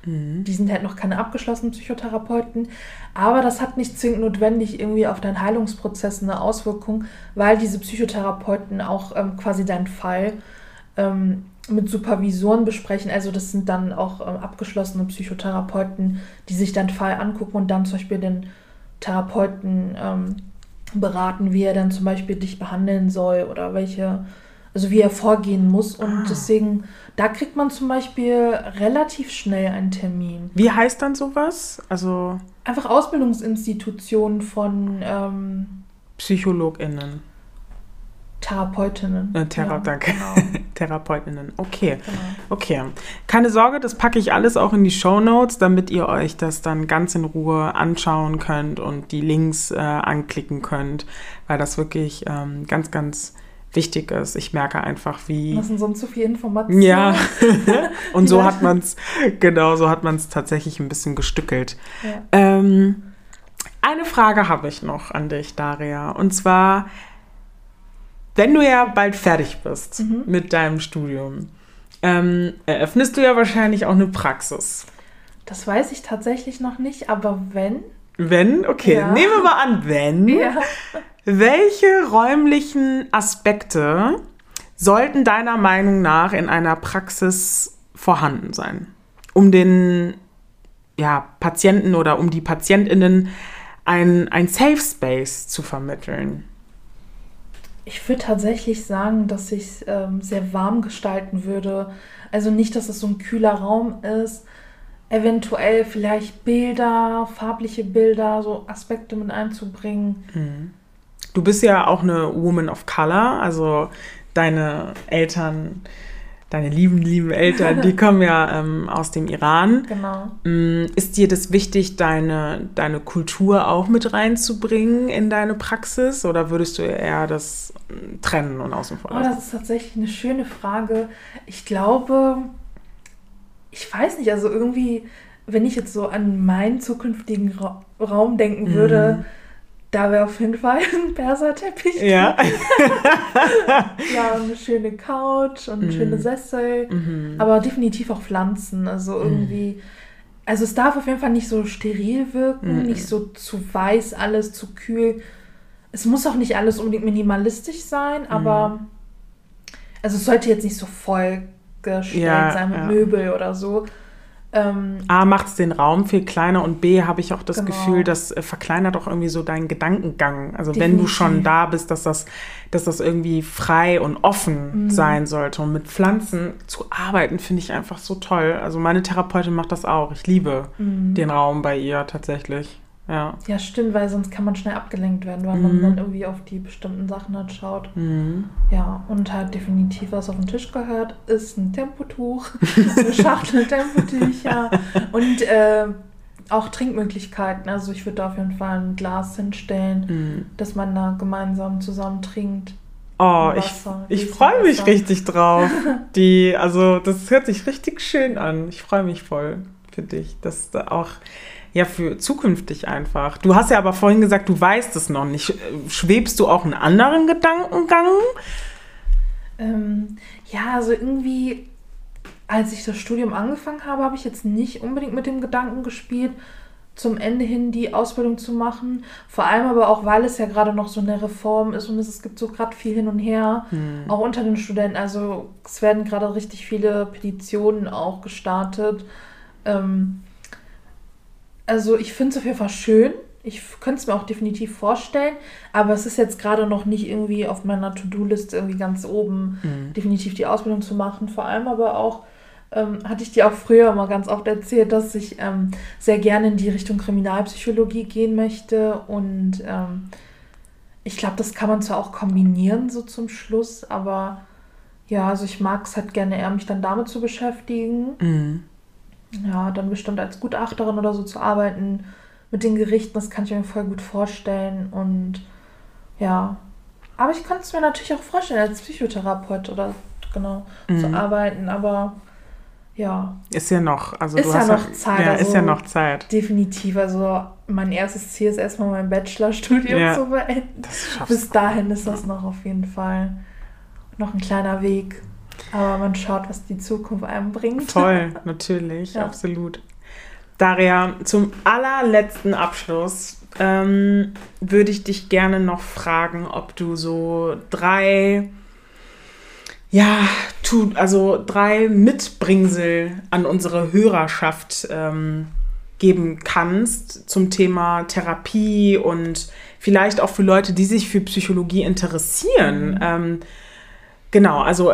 Die sind halt noch keine abgeschlossenen Psychotherapeuten. Aber das hat nicht zwingend notwendig irgendwie auf deinen Heilungsprozess eine Auswirkung, weil diese Psychotherapeuten auch ähm, quasi deinen Fall ähm, mit Supervisoren besprechen. Also das sind dann auch ähm, abgeschlossene Psychotherapeuten, die sich deinen Fall angucken und dann zum Beispiel den Therapeuten ähm, beraten, wie er dann zum Beispiel dich behandeln soll oder welche, also wie er vorgehen muss. Und Ah. deswegen, da kriegt man zum Beispiel relativ schnell einen Termin. Wie heißt dann sowas? Also Einfach Ausbildungsinstitutionen von ähm, PsychologInnen, Therapeutinnen. äh, Thera Ja, danke. Genau, TherapeutInnen. Okay. genau. Okay, keine Sorge, das packe ich alles auch in die Show Notes, damit ihr euch das dann ganz in Ruhe anschauen könnt und die Links äh, anklicken könnt, weil das wirklich ähm, ganz, ganz wichtig ist. Ich merke einfach, wie. Das sind sonst zu viel Informationen. Ja, und so hat man es, genau, so hat man es tatsächlich ein bisschen gestückelt. Ja. Ähm, eine Frage habe ich noch an dich, Daria. Und zwar, wenn du ja bald fertig bist Mhm. mit deinem Studium, ähm, eröffnest du ja wahrscheinlich auch eine Praxis. Das weiß ich tatsächlich noch nicht, aber wenn. Wenn, okay, Ja. nehmen wir mal an, wenn. Ja. Welche räumlichen Aspekte sollten deiner Meinung nach in einer Praxis vorhanden sein, um den ja, Patienten oder um die PatientInnen ein, ein Safe Space zu vermitteln? Ich würde tatsächlich sagen, dass ich es ähm, sehr warm gestalten würde. Also nicht, dass es so ein kühler Raum ist. Eventuell vielleicht Bilder, farbliche Bilder, so Aspekte mit einzubringen. Du bist ja auch eine Woman of Color, also deine Eltern, deine lieben, lieben Eltern, die kommen ja ähm, aus dem Iran. Genau. Mm, Ist dir das wichtig, deine, deine Kultur auch mit reinzubringen in deine Praxis oder würdest du eher das mm, trennen und außen vor Oh, lassen? das ist tatsächlich eine schöne Frage. Ich glaube, ich weiß nicht, also irgendwie, wenn ich jetzt so an meinen zukünftigen Ra Raum denken würde, da wäre auf jeden Fall ein Perserteppich. Mhm. Ja. Ja, und eine schöne Couch und Mhm. schöne Sessel, aber definitiv auch Pflanzen. Also irgendwie, also es darf auf jeden Fall nicht so steril wirken, Mhm. nicht so zu weiß alles, zu kühl. Es muss auch nicht alles unbedingt minimalistisch sein, aber Mhm. also es sollte jetzt nicht so voll gestellt Ja, sein mit ja. Möbel oder so. Ähm, A, macht es den Raum viel kleiner und B, habe ich auch das Genau. Gefühl, das äh, verkleinert auch irgendwie so deinen Gedankengang. Also wenn du Definitiv. schon da bist, dass das, dass das irgendwie frei und offen Mhm. sein sollte. Und mit Pflanzen zu arbeiten, finde ich einfach so toll. Also meine Therapeutin macht das auch. Ich liebe Mhm. den Raum bei ihr tatsächlich. Ja. ja, stimmt, weil sonst kann man schnell abgelenkt werden, weil Mhm. man dann irgendwie auf die bestimmten Sachen halt schaut. Mhm. Ja, und halt definitiv, was auf den Tisch gehört, ist ein Tempotuch, eine Schachtel Tempotücher und äh, auch Trinkmöglichkeiten. Also ich würde da auf jeden Fall ein Glas hinstellen, Mhm. dass man da gemeinsam zusammen trinkt. Oh, ich, Wasser, ich Gläschen freue mich richtig drauf. Die, also das hört sich richtig schön an. Ich freue mich voll für dich. Das da auch ja für zukünftig einfach. Du hast ja aber vorhin gesagt, du weißt es noch nicht. Schwebst du auch einen anderen Gedankengang? Ähm, ja, also irgendwie, als ich das Studium angefangen habe, habe ich jetzt nicht unbedingt mit dem Gedanken gespielt, zum Ende hin die Ausbildung zu machen. Vor allem aber auch, weil es ja gerade noch so eine Reform ist und es, gibt so gerade viel hin und her, hm. auch unter den Studenten. Also es werden gerade richtig viele Petitionen auch gestartet. Ähm, also ich finde es auf jeden Fall schön. Ich könnte es mir auch definitiv vorstellen, aber es ist jetzt gerade noch nicht irgendwie auf meiner To-Do-Liste irgendwie ganz oben, mhm. definitiv die Ausbildung zu machen. Vor allem aber auch, ähm, hatte ich dir auch früher mal ganz oft erzählt, dass ich ähm, sehr gerne in die Richtung Kriminalpsychologie gehen möchte. Und ähm, ich glaube, das kann man zwar auch kombinieren, so zum Schluss, aber ja, also ich mag es halt gerne eher, mich dann damit zu beschäftigen. Mhm. Ja, dann bestimmt als Gutachterin oder so zu arbeiten mit den Gerichten, das kann ich mir voll gut vorstellen. Und ja, aber ich kann es mir natürlich auch vorstellen, als Psychotherapeut oder genau mhm. zu arbeiten, aber ja. Ist ja noch, also ist ja noch Zeit. Ja, also ist ja noch Zeit. Definitiv. Also mein erstes Ziel ist erstmal mein Bachelorstudium ja, zu beenden. Bis dahin ist das noch auf jeden Fall noch ein kleiner Weg. Aber man schaut, was die Zukunft einem bringt. Toll, natürlich, ja. absolut. Daria, zum allerletzten Abschluss ähm, würde ich dich gerne noch fragen, ob du so drei ja, tut, also drei Mitbringsel an unsere Hörerschaft ähm, geben kannst zum Thema Therapie und vielleicht auch für Leute, die sich für Psychologie interessieren. Mhm. Ähm, genau, also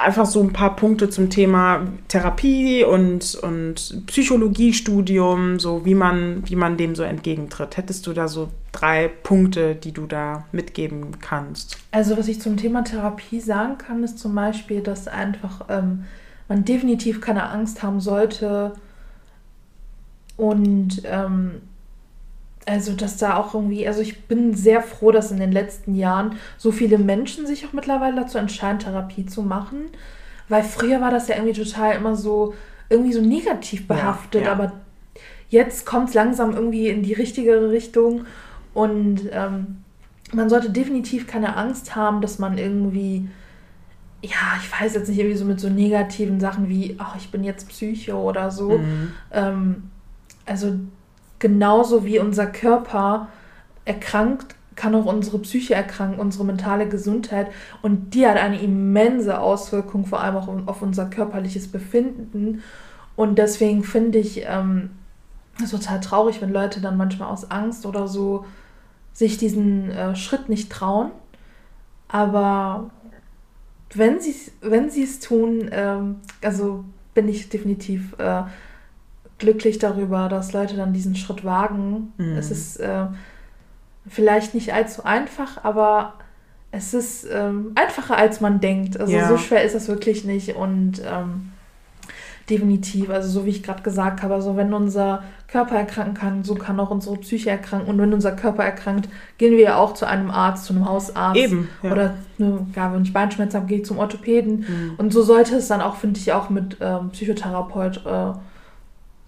einfach so ein paar Punkte zum Thema Therapie und, und Psychologiestudium, so wie man, wie man dem so entgegentritt. Hättest du da so drei Punkte, die du da mitgeben kannst? Also was ich zum Thema Therapie sagen kann, ist zum Beispiel, dass einfach ähm, man definitiv keine Angst haben sollte und ähm, also, dass da auch irgendwie, also ich bin sehr froh, dass in den letzten Jahren so viele Menschen sich auch mittlerweile dazu entscheiden, Therapie zu machen. Weil früher war das ja irgendwie total immer so, irgendwie so negativ behaftet, ja, ja. aber jetzt kommt es langsam irgendwie in die richtige Richtung und ähm, man sollte definitiv keine Angst haben, dass man irgendwie, ja, ich weiß jetzt nicht, irgendwie so mit so negativen Sachen wie, ach, ich bin jetzt Psycho oder so. Mhm. Ähm, also genauso wie unser Körper erkrankt, kann auch unsere Psyche erkranken, unsere mentale Gesundheit. Und die hat eine immense Auswirkung, vor allem auch auf unser körperliches Befinden. Und deswegen finde ich ähm, es total traurig, wenn Leute dann manchmal aus Angst oder so sich diesen äh, Schritt nicht trauen. Aber wenn sie wenn es tun, ähm, also bin ich definitiv äh, glücklich darüber, dass Leute dann diesen Schritt wagen. Mhm. Es ist äh, vielleicht nicht allzu einfach, aber es ist ähm, einfacher, als man denkt. Also ja. so schwer ist es wirklich nicht und ähm, definitiv, also so wie ich gerade gesagt habe, also wenn unser Körper erkranken kann, so kann auch unsere Psyche erkranken und wenn unser Körper erkrankt, gehen wir ja auch zu einem Arzt, zu einem Hausarzt Eben, ja. oder ne, ja, wenn ich Beinschmerzen habe, gehe ich zum Orthopäden mhm. und so sollte es dann auch, finde ich, auch mit ähm, Psychotherapeut äh,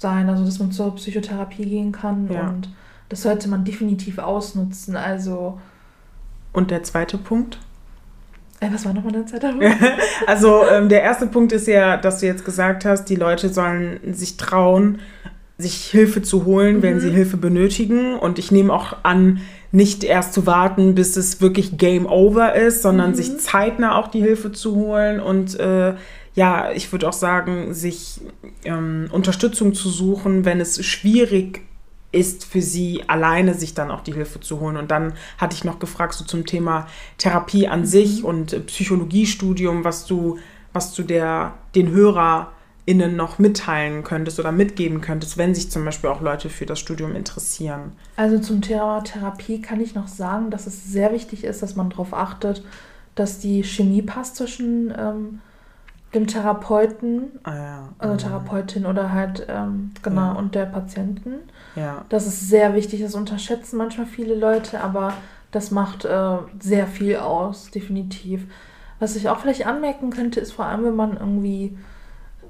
sein, also dass man zur Psychotherapie gehen kann ja. und das sollte man definitiv ausnutzen. Also. Und der zweite Punkt? Äh, was war nochmal der zweite Punkt? also ähm, der erste Punkt ist ja, dass du jetzt gesagt hast, die Leute sollen sich trauen, sich Hilfe zu holen, mhm. wenn sie Hilfe benötigen. Und ich nehme auch an, nicht erst zu warten, bis es wirklich Game Over ist, sondern mhm. sich zeitnah auch die Hilfe zu holen und äh, ja, ich würde auch sagen, sich ähm, Unterstützung zu suchen, wenn es schwierig ist für sie alleine sich dann auch die Hilfe zu holen. Und dann hatte ich noch gefragt so zum Thema Therapie an mhm. sich und äh, Psychologiestudium, was du, was du der, den HörerInnen noch mitteilen könntest oder mitgeben könntest, wenn sich zum Beispiel auch Leute für das Studium interessieren. Also zum Thema Therapie kann ich noch sagen, dass es sehr wichtig ist, dass man darauf achtet, dass die Chemie passt zwischen ähm, dem Therapeuten, ah, ja. also Therapeutin oder halt, ähm, genau, ja. und der Patienten. Ja. Das ist sehr wichtig, das unterschätzen manchmal viele Leute, aber das macht äh, sehr viel aus, definitiv. Was ich auch vielleicht anmerken könnte, ist vor allem, wenn man irgendwie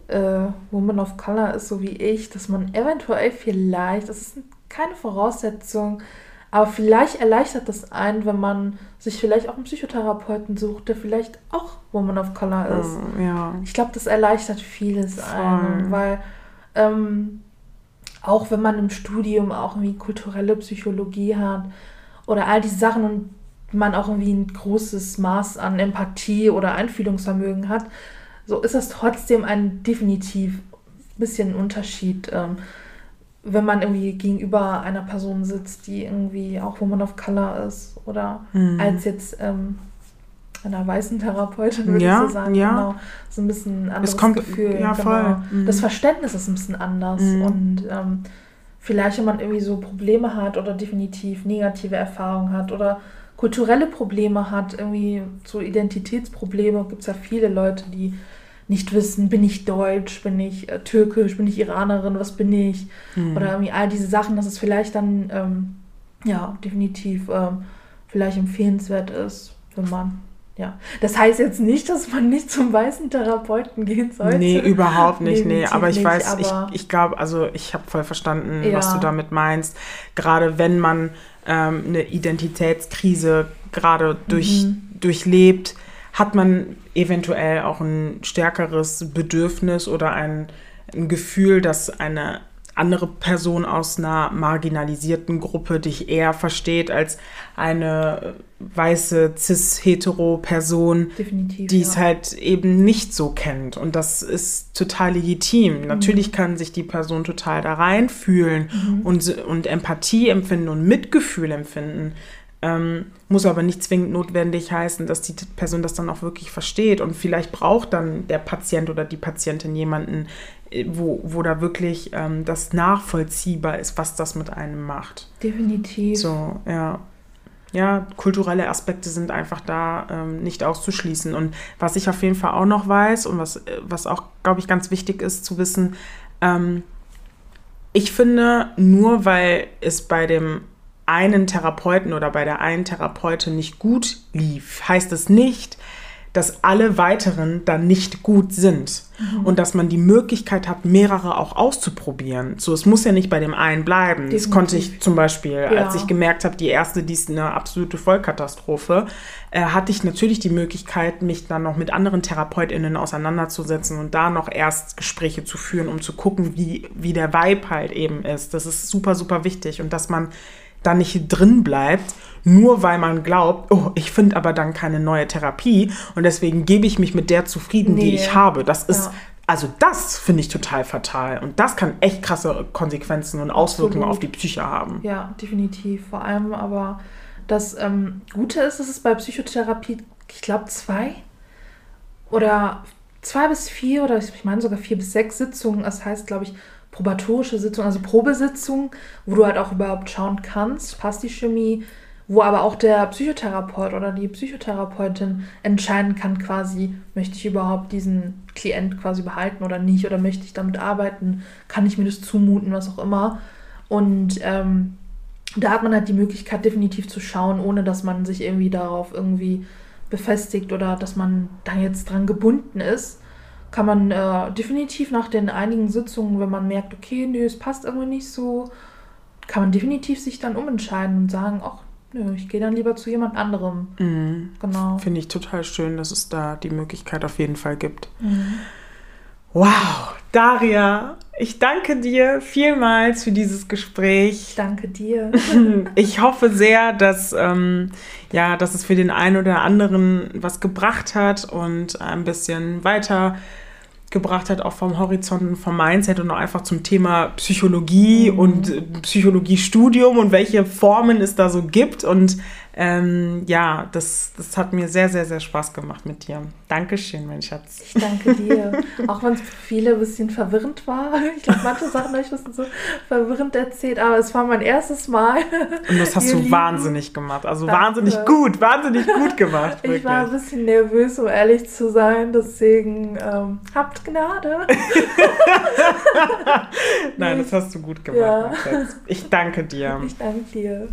äh, Woman of Color ist, so wie ich, dass man eventuell vielleicht, das ist keine Voraussetzung, Aber vielleicht erleichtert das einen, wenn man sich vielleicht auch einen Psychotherapeuten sucht, der vielleicht auch Woman of Color ist. Ja. Ich glaube, das erleichtert vieles einem, weil ähm, auch wenn man im Studium auch irgendwie kulturelle Psychologie hat oder all diese Sachen und man auch irgendwie ein großes Maß an Empathie oder Einfühlungsvermögen hat, so ist das trotzdem ein definitiv bisschen Unterschied, ähm, wenn man irgendwie gegenüber einer Person sitzt, die irgendwie auch Woman of Color ist oder mhm. als jetzt ähm, einer weißen Therapeutin, würde ja, ich so sagen. Ja. Genau, so ein bisschen anderes es kommt, Gefühl. Ja, voll. Genau. Mhm. Das Verständnis ist ein bisschen anders mhm. und ähm, vielleicht, wenn man irgendwie so Probleme hat oder definitiv negative Erfahrungen hat oder kulturelle Probleme hat, irgendwie so Identitätsprobleme, gibt es ja viele Leute, die nicht wissen, bin ich deutsch, bin ich äh, türkisch, bin ich Iranerin, was bin ich? Mhm. Oder irgendwie all diese Sachen, dass es vielleicht dann, ähm, ja, definitiv ähm, vielleicht empfehlenswert ist, wenn man ja, das heißt jetzt nicht, dass man nicht zum weißen Therapeuten gehen sollte. Nee, überhaupt nicht, nee. Aber ich nicht, weiß, aber ich, ich glaube, also ich habe voll verstanden, ja. was du damit meinst. Gerade wenn man ähm, eine Identitätskrise gerade durch, mhm. durchlebt, hat man eventuell auch ein stärkeres Bedürfnis oder ein, ein Gefühl, dass eine andere Person aus einer marginalisierten Gruppe dich eher versteht als eine weiße cis-hetero-Person, die es halt eben nicht so kennt. Und das ist total legitim. Mhm. Natürlich kann sich die Person total da reinfühlen mhm. und, und Empathie empfinden und Mitgefühl empfinden. Ähm, muss aber nicht zwingend notwendig heißen, dass die Person das dann auch wirklich versteht. Und vielleicht braucht dann der Patient oder die Patientin jemanden, äh, wo, wo da wirklich ähm, das nachvollziehbar ist, was das mit einem macht. Definitiv. So, ja. Ja, kulturelle Aspekte sind einfach da ähm, nicht auszuschließen. Und was ich auf jeden Fall auch noch weiß und was, äh, was auch, glaube ich, ganz wichtig ist zu wissen, ähm, ich finde, nur weil es bei dem einen Therapeuten oder bei der einen Therapeutin nicht gut lief, heißt es nicht, dass alle weiteren dann nicht gut sind mhm. und dass man die Möglichkeit hat, mehrere auch auszuprobieren. So, es muss ja nicht bei dem einen bleiben. Definitiv. Das konnte ich zum Beispiel, ja. als ich gemerkt habe, die erste, die ist eine absolute Vollkatastrophe, äh, hatte ich natürlich die Möglichkeit, mich dann noch mit anderen TherapeutInnen auseinanderzusetzen und da noch erst Gespräche zu führen, um zu gucken, wie, wie der Vibe halt eben ist. Das ist super, super wichtig und dass man da nicht drin bleibt, nur weil man glaubt, oh, ich finde aber dann keine neue Therapie und deswegen gebe ich mich mit der zufrieden, nee. die ich habe. Das ist, ja. also das finde ich total fatal und das kann echt krasse Konsequenzen und Auswirkungen Absolut. auf die Psyche haben. Ja, definitiv. Vor allem aber das ähm, Gute ist, dass es bei Psychotherapie, ich glaube, zwei oder zwei bis vier oder ich meine sogar vier bis sechs Sitzungen, das heißt, glaube ich, probatorische Sitzung, also Probesitzung, wo du halt auch überhaupt schauen kannst, passt die Chemie, wo aber auch der Psychotherapeut oder die Psychotherapeutin entscheiden kann, quasi, möchte ich überhaupt diesen Klient quasi behalten oder nicht, oder möchte ich damit arbeiten, kann ich mir das zumuten, was auch immer. Und ähm, da hat man halt die Möglichkeit, definitiv zu schauen, ohne dass man sich irgendwie darauf irgendwie befestigt oder dass man da jetzt dran gebunden ist kann man äh, definitiv nach den einigen Sitzungen, wenn man merkt, okay, nö, es passt irgendwie nicht so, kann man definitiv sich dann umentscheiden und sagen, ach, nö, ich gehe dann lieber zu jemand anderem. Mhm. Genau. Finde ich total schön, dass es da die Möglichkeit auf jeden Fall gibt. Mhm. Wow, Daria, ich danke dir vielmals für dieses Gespräch. Ich danke dir. Ich hoffe sehr, dass, ähm, ja, dass es für den einen oder anderen was gebracht hat und ein bisschen weiter gebracht hat, auch vom Horizont und vom Mindset und auch einfach zum Thema Psychologie mhm. und Psychologiestudium und welche Formen es da so gibt. Und ähm, ja, das, das hat mir sehr, sehr, sehr Spaß gemacht mit dir. Dankeschön, mein Schatz. Ich danke dir. auch wenn es für viele ein bisschen verwirrend war. Ich glaube, manche Sachen habe ich ein bisschen so verwirrend erzählt, aber es war mein erstes Mal. Und das hast du Lieben. wahnsinnig gemacht. Also danke. wahnsinnig gut, wahnsinnig gut gemacht. Wirklich. Ich war ein bisschen nervös, um ehrlich zu sein. Deswegen ähm, habt Gnade. Nein, das hast du gut gemacht, ja. Ich danke dir. Ich danke dir.